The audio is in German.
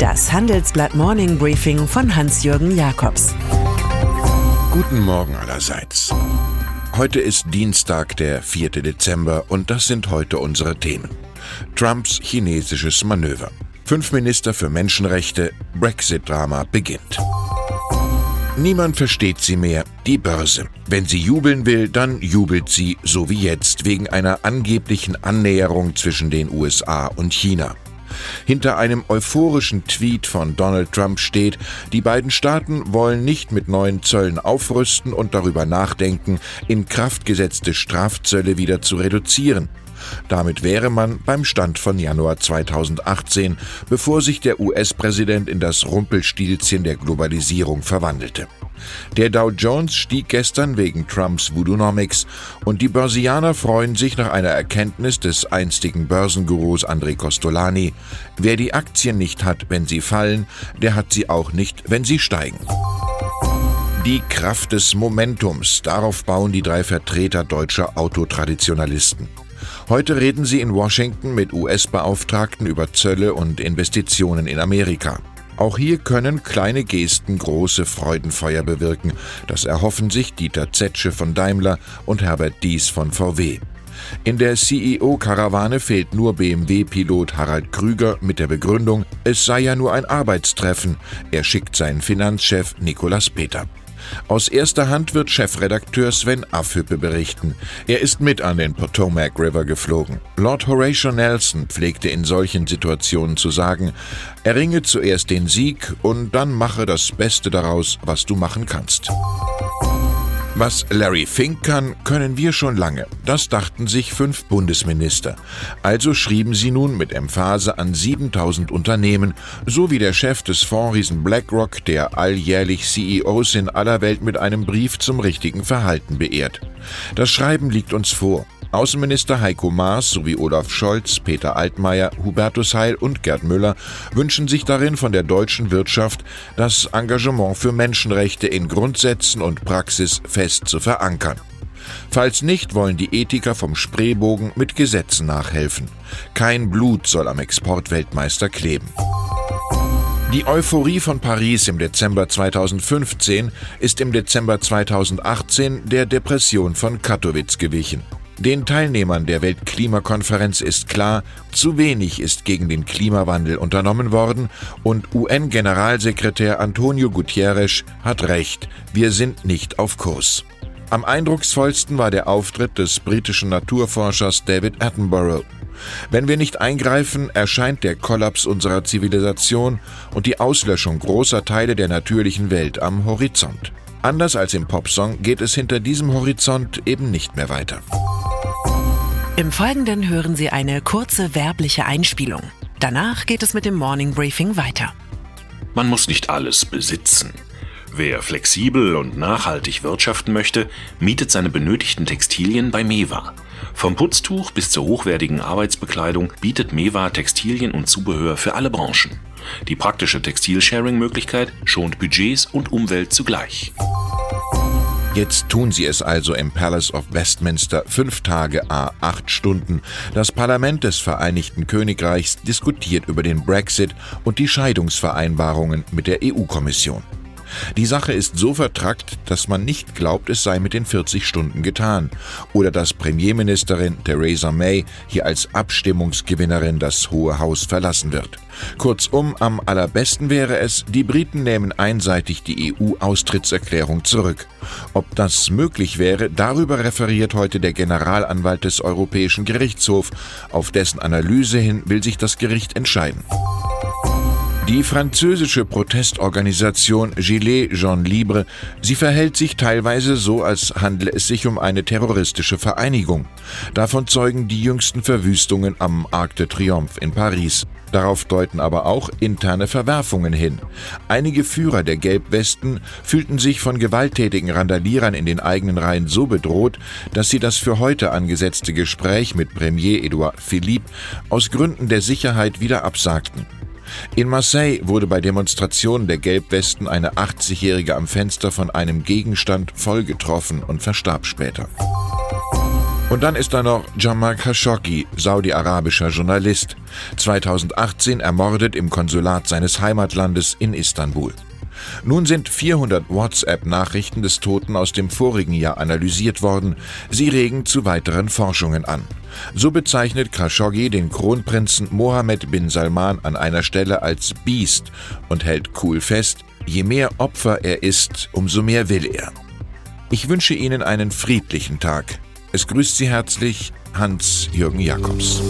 Das Handelsblatt Morning Briefing von Hans-Jürgen Jakobs. Guten Morgen allerseits. Heute ist Dienstag, der 4. Dezember, und das sind heute unsere Themen. Trumps chinesisches Manöver. Fünf Minister für Menschenrechte. Brexit-Drama beginnt. Niemand versteht sie mehr, die Börse. Wenn sie jubeln will, dann jubelt sie, so wie jetzt, wegen einer angeblichen Annäherung zwischen den USA und China. Hinter einem euphorischen Tweet von Donald Trump steht, die beiden Staaten wollen nicht mit neuen Zöllen aufrüsten und darüber nachdenken, in Kraft gesetzte Strafzölle wieder zu reduzieren. Damit wäre man beim Stand von Januar 2018, bevor sich der US-Präsident in das Rumpelstilzchen der Globalisierung verwandelte. Der Dow Jones stieg gestern wegen Trumps Voodoonomics und die Börsianer freuen sich nach einer Erkenntnis des einstigen Börsengurus André Costolani. Wer die Aktien nicht hat, wenn sie fallen, der hat sie auch nicht, wenn sie steigen. Die Kraft des Momentums, darauf bauen die drei Vertreter deutscher Autotraditionalisten. Heute reden sie in Washington mit US-Beauftragten über Zölle und Investitionen in Amerika. Auch hier können kleine Gesten große Freudenfeuer bewirken. Das erhoffen sich Dieter Zetsche von Daimler und Herbert Dies von VW. In der CEO-Karawane fehlt nur BMW-Pilot Harald Krüger mit der Begründung, es sei ja nur ein Arbeitstreffen. Er schickt seinen Finanzchef Nicolas Peter. Aus erster Hand wird Chefredakteur Sven Afhüppe berichten. Er ist mit an den Potomac River geflogen. Lord Horatio Nelson pflegte in solchen Situationen zu sagen, erringe zuerst den Sieg und dann mache das Beste daraus, was du machen kannst. Was Larry Fink kann, können wir schon lange. Das dachten sich fünf Bundesminister. Also schrieben sie nun mit Emphase an 7000 Unternehmen, so wie der Chef des Fondsriesen BlackRock, der alljährlich CEOs in aller Welt mit einem Brief zum richtigen Verhalten beehrt. Das Schreiben liegt uns vor. Außenminister Heiko Maas sowie Olaf Scholz, Peter Altmaier, Hubertus Heil und Gerd Müller wünschen sich darin von der deutschen Wirtschaft, das Engagement für Menschenrechte in Grundsätzen und Praxis fest zu verankern. Falls nicht, wollen die Ethiker vom Spreebogen mit Gesetzen nachhelfen. Kein Blut soll am Exportweltmeister kleben. Die Euphorie von Paris im Dezember 2015 ist im Dezember 2018 der Depression von Katowice gewichen. Den Teilnehmern der Weltklimakonferenz ist klar, zu wenig ist gegen den Klimawandel unternommen worden und UN-Generalsekretär Antonio Guterres hat recht, wir sind nicht auf Kurs. Am eindrucksvollsten war der Auftritt des britischen Naturforschers David Attenborough. Wenn wir nicht eingreifen, erscheint der Kollaps unserer Zivilisation und die Auslöschung großer Teile der natürlichen Welt am Horizont. Anders als im Popsong geht es hinter diesem Horizont eben nicht mehr weiter. Im Folgenden hören Sie eine kurze werbliche Einspielung. Danach geht es mit dem Morning Briefing weiter. Man muss nicht alles besitzen. Wer flexibel und nachhaltig wirtschaften möchte, mietet seine benötigten Textilien bei Mewa. Vom Putztuch bis zur hochwertigen Arbeitsbekleidung bietet Mewa Textilien und Zubehör für alle Branchen. Die praktische Textilsharing-Möglichkeit schont Budgets und Umwelt zugleich. Jetzt tun sie es also im Palace of Westminster fünf Tage a acht Stunden. Das Parlament des Vereinigten Königreichs diskutiert über den Brexit und die Scheidungsvereinbarungen mit der EU-Kommission. Die Sache ist so vertrackt, dass man nicht glaubt, es sei mit den 40 Stunden getan oder dass Premierministerin Theresa May hier als Abstimmungsgewinnerin das Hohe Haus verlassen wird. Kurzum, am allerbesten wäre es, die Briten nehmen einseitig die EU-Austrittserklärung zurück. Ob das möglich wäre, darüber referiert heute der Generalanwalt des Europäischen Gerichtshofs. Auf dessen Analyse hin will sich das Gericht entscheiden. Die französische Protestorganisation Gilets Jean Libre, sie verhält sich teilweise so, als handle es sich um eine terroristische Vereinigung. Davon zeugen die jüngsten Verwüstungen am Arc de Triomphe in Paris. Darauf deuten aber auch interne Verwerfungen hin. Einige Führer der Gelbwesten fühlten sich von gewalttätigen Randalierern in den eigenen Reihen so bedroht, dass sie das für heute angesetzte Gespräch mit Premier Edouard Philippe aus Gründen der Sicherheit wieder absagten. In Marseille wurde bei Demonstrationen der Gelbwesten eine 80-Jährige am Fenster von einem Gegenstand voll getroffen und verstarb später. Und dann ist da noch Jamal Khashoggi, saudi-arabischer Journalist, 2018 ermordet im Konsulat seines Heimatlandes in Istanbul. Nun sind 400 WhatsApp-Nachrichten des Toten aus dem vorigen Jahr analysiert worden. Sie regen zu weiteren Forschungen an. So bezeichnet Khashoggi den Kronprinzen Mohammed bin Salman an einer Stelle als Biest und hält cool fest, je mehr Opfer er ist, umso mehr will er. Ich wünsche Ihnen einen friedlichen Tag. Es grüßt Sie herzlich Hans-Jürgen Jakobs.